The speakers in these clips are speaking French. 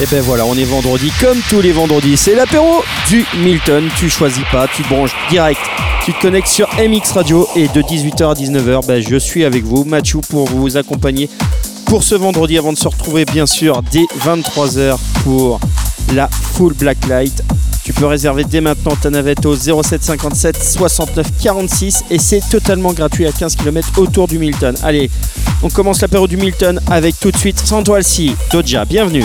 Et ben voilà, on est vendredi comme tous les vendredis. C'est l'apéro du Milton. Tu choisis pas, tu te branches direct. Tu te connectes sur MX Radio et de 18h à 19h, ben je suis avec vous, Mathieu, pour vous accompagner pour ce vendredi avant de se retrouver bien sûr dès 23h pour la Full Black Light. Tu peux réserver dès maintenant ta navette au 07 57 69 46 et c'est totalement gratuit à 15 km autour du Milton. Allez, on commence l'apéro du Milton avec tout de suite Santoalsi, Doja. Bienvenue.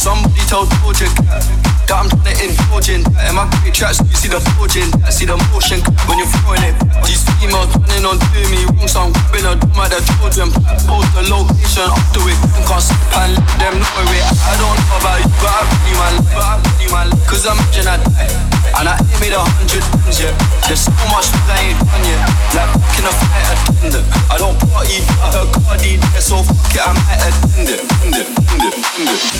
Somebody told Georgia that I'm trying to indulge in that. In my great tracks, you see the forging, I see the motion when you're throwing it. These females running on doing me wrong, so I'm grabbing a drum at the children. Post the location to it, and can't stop and let them know it. I don't know about you, but I really man, but I really man. Cause imagine I die, and I ain't made a hundred times yet. There's so much that I ain't done yet. Like can I fight attendant? I don't party, I heard Cardi so fuck it, I might attend it, attend it, attend it, attend it.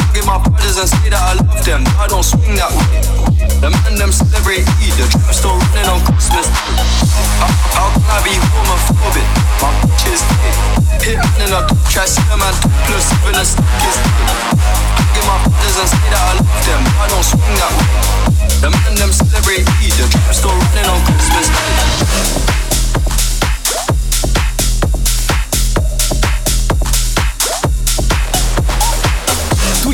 Hugging my brothers and say that I love them, but I don't swing that way. The man them celebrate Eid, the trap still running on Christmas Day. How, how can I be homophobic? My bitch is gay. Hitman in a try, see a man topless, even a stick is gay. Hugging my brothers and say that I love them, but I don't swing that way. The man them celebrate Eid, the trap still running on Christmas Day.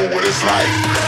Know what it's like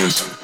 is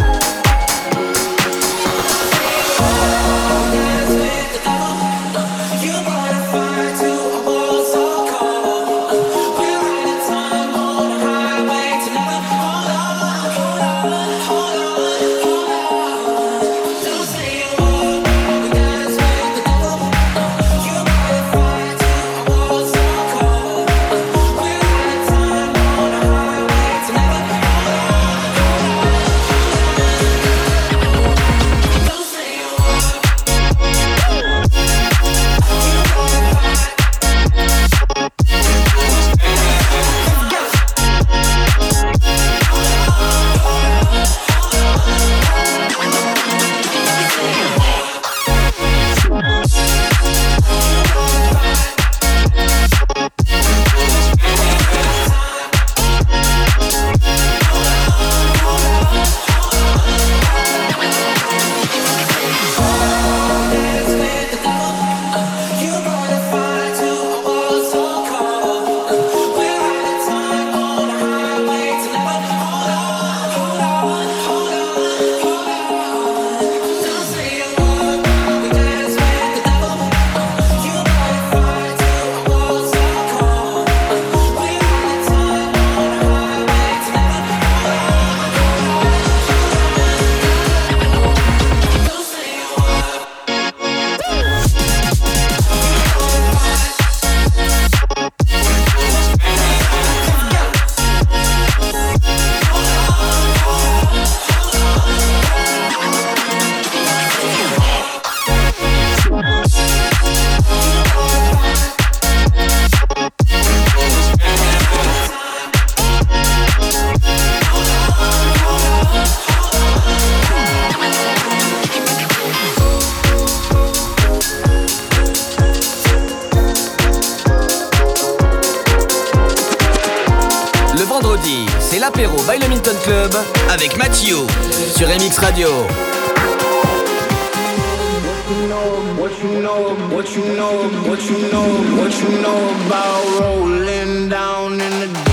What you know, what you know, what you know about rolling down in the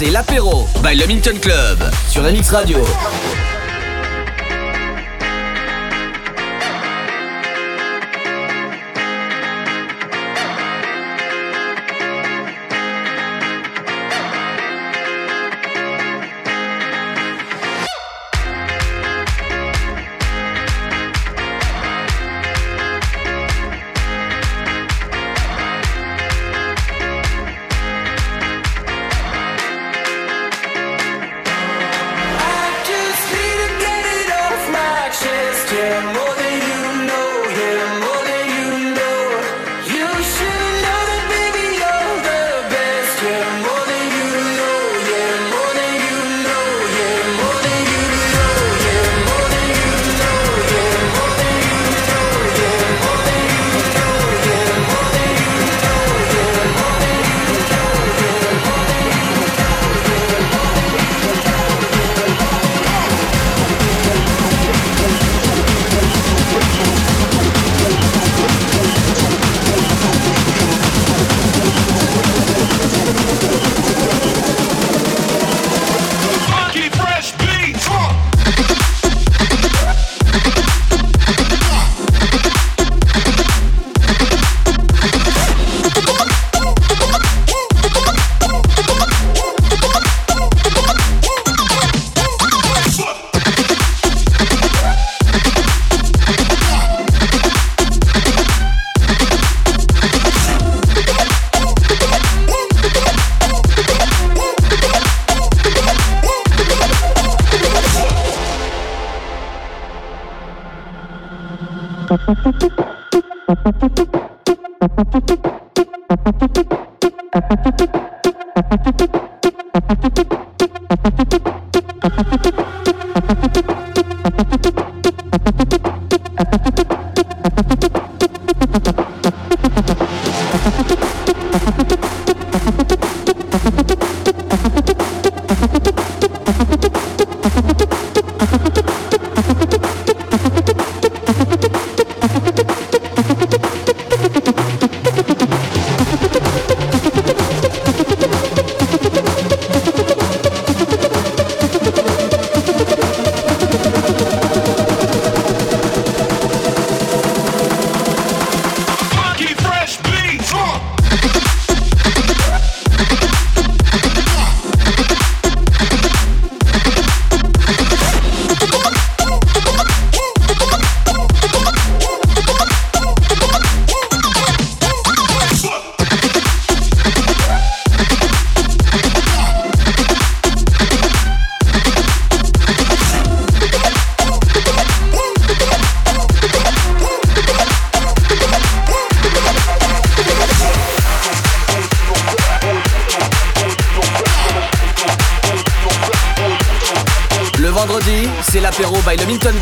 c'est l'apéro by le Minton Club sur MX Radio.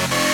L'apéro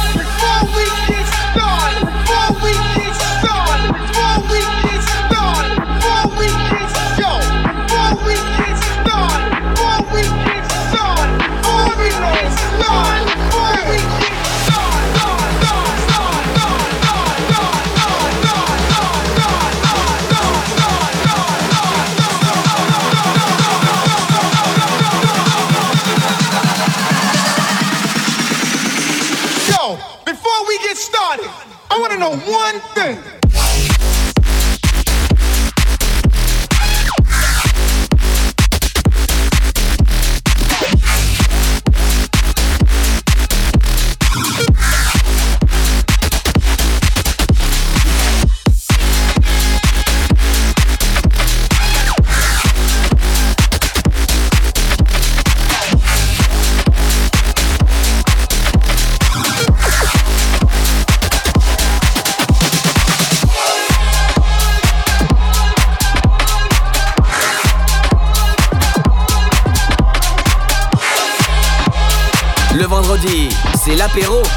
L'apéro.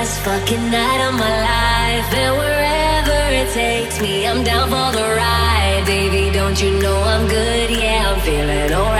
Last fucking night of my life. And wherever it takes me, I'm down for the ride. Baby, don't you know I'm good? Yeah, I'm feeling alright.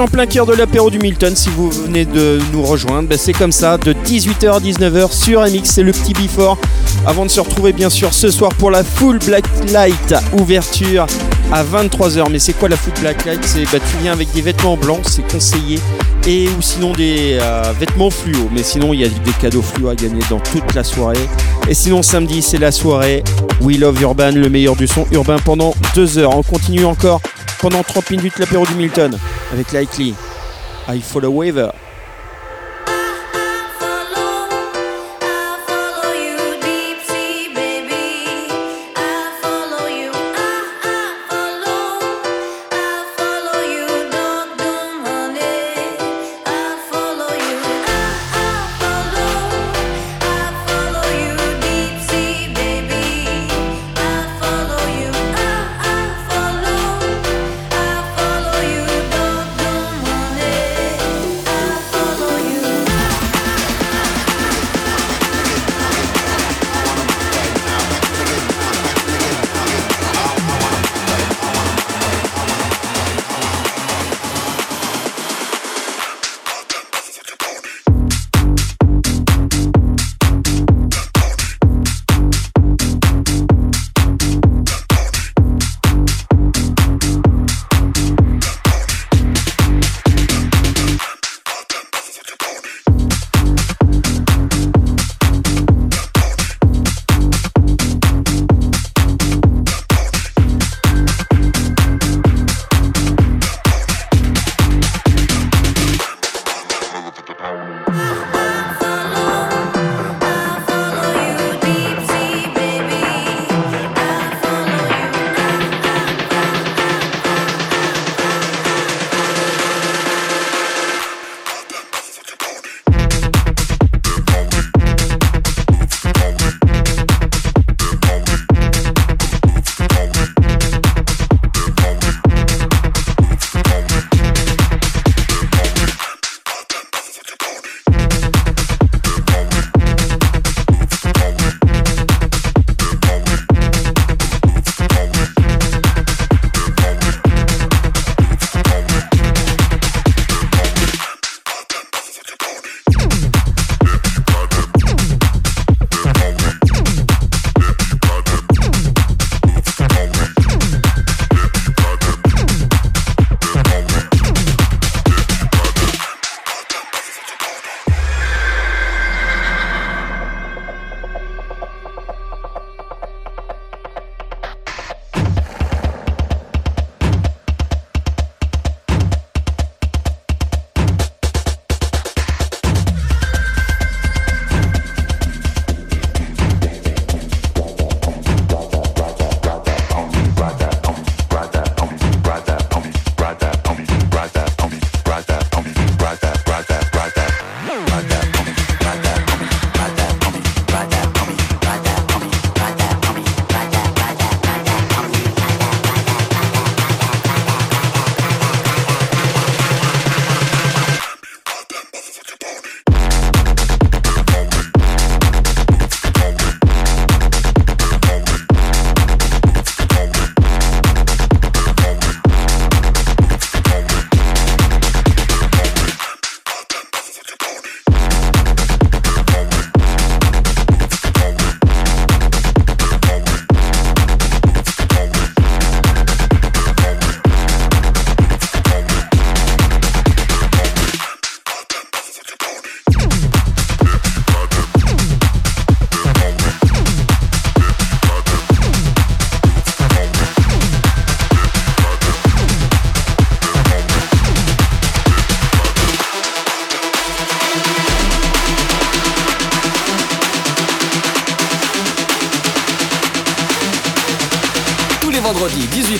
En plein cœur de l'apéro du Milton si vous venez de nous rejoindre. Ben, c'est comme ça, de 18h à 19h sur MX, c'est le petit before. Avant de se retrouver bien sûr ce soir pour la Full Black Light ouverture à 23h. Mais c'est quoi la Full Black Light? C'est bah, tu viens avec des vêtements blancs, c'est conseillé. Et ou sinon des euh, vêtements fluo. Mais sinon il y a des cadeaux fluo à gagner dans toute la soirée. Et sinon samedi c'est la soirée We Love Urban, le meilleur du son urbain pendant 2 heures. On continue encore pendant 30 minutes l'apéro du Milton avec Likely. I Follow Waiver.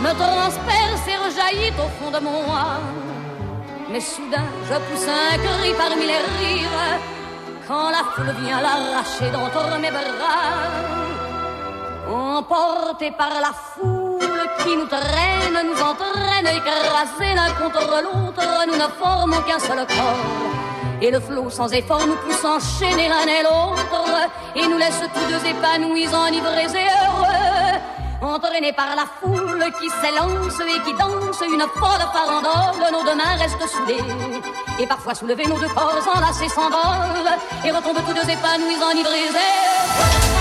me transperce et rejaillit au fond de âme. Mais soudain, je pousse un cri parmi les rires quand la foule vient l'arracher d'entre mes bras. Emportés par la foule qui nous traîne, nous entraîne, écrasés l'un contre l'autre, nous ne formons qu'un seul corps. Et le flot sans effort nous pousse enchaîner l'un et l'autre et nous laisse tous deux épanouis, enivrés et heureux. Entraînés par la foule qui s'élance et qui danse une folle farandole, nos deux mains restent soudées. Et parfois soulevés, nos deux corps enlacés s'envolent et retombent tous deux épanouis, enivrés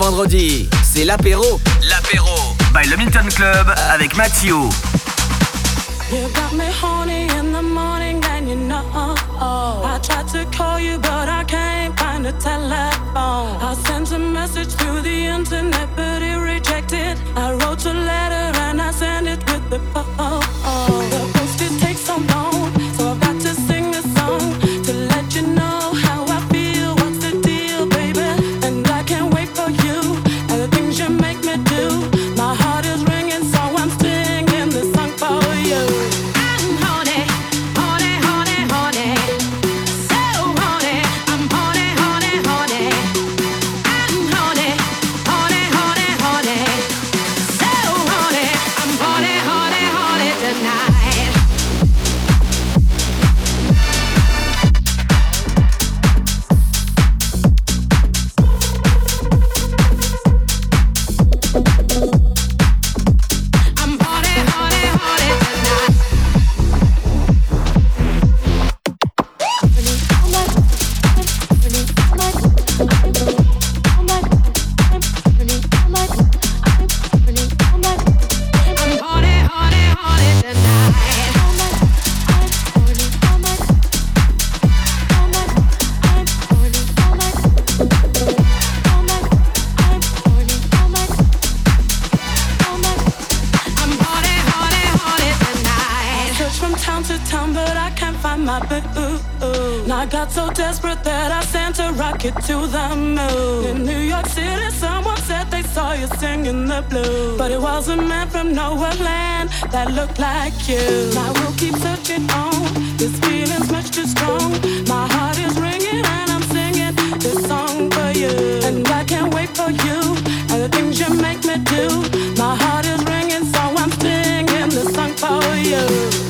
vendredi, c'est l'apéro. L'apéro by le Milton Club avec Mathieu. You got me horny in the morning and you know I tried to call you but I can't find a telephone. I sent a message through the internet but it rejected. I wrote a letter and I sent it with the phone. The post it takes so long singing the blues. But it was a man from nowhere land that looked like you. I will keep searching on. This feeling's much too strong. My heart is ringing and I'm singing this song for you. And I can't wait for you and the things you make me do. My heart is ringing, so I'm singing this song for you.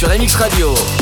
sur MX Radio.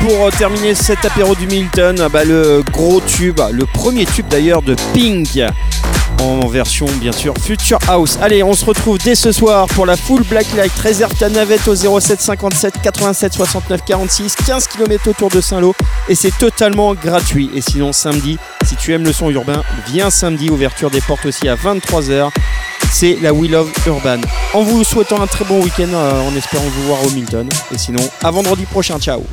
pour euh, terminer cet apéro du Milton, bah le gros tube, le premier tube d'ailleurs de Pink en version bien sûr Future House. Allez, on se retrouve dès ce soir pour la full Black Light. Réserve ta navette au 07 57 87 69 46, 15 km autour de Saint-Lô et c'est totalement gratuit. Et sinon samedi, si tu aimes le son urbain, viens samedi, ouverture des portes aussi à 23h. C'est la We Love Urban. En vous souhaitant un très bon week-end, euh, en espérant vous voir au Milton. Et sinon, à vendredi prochain, ciao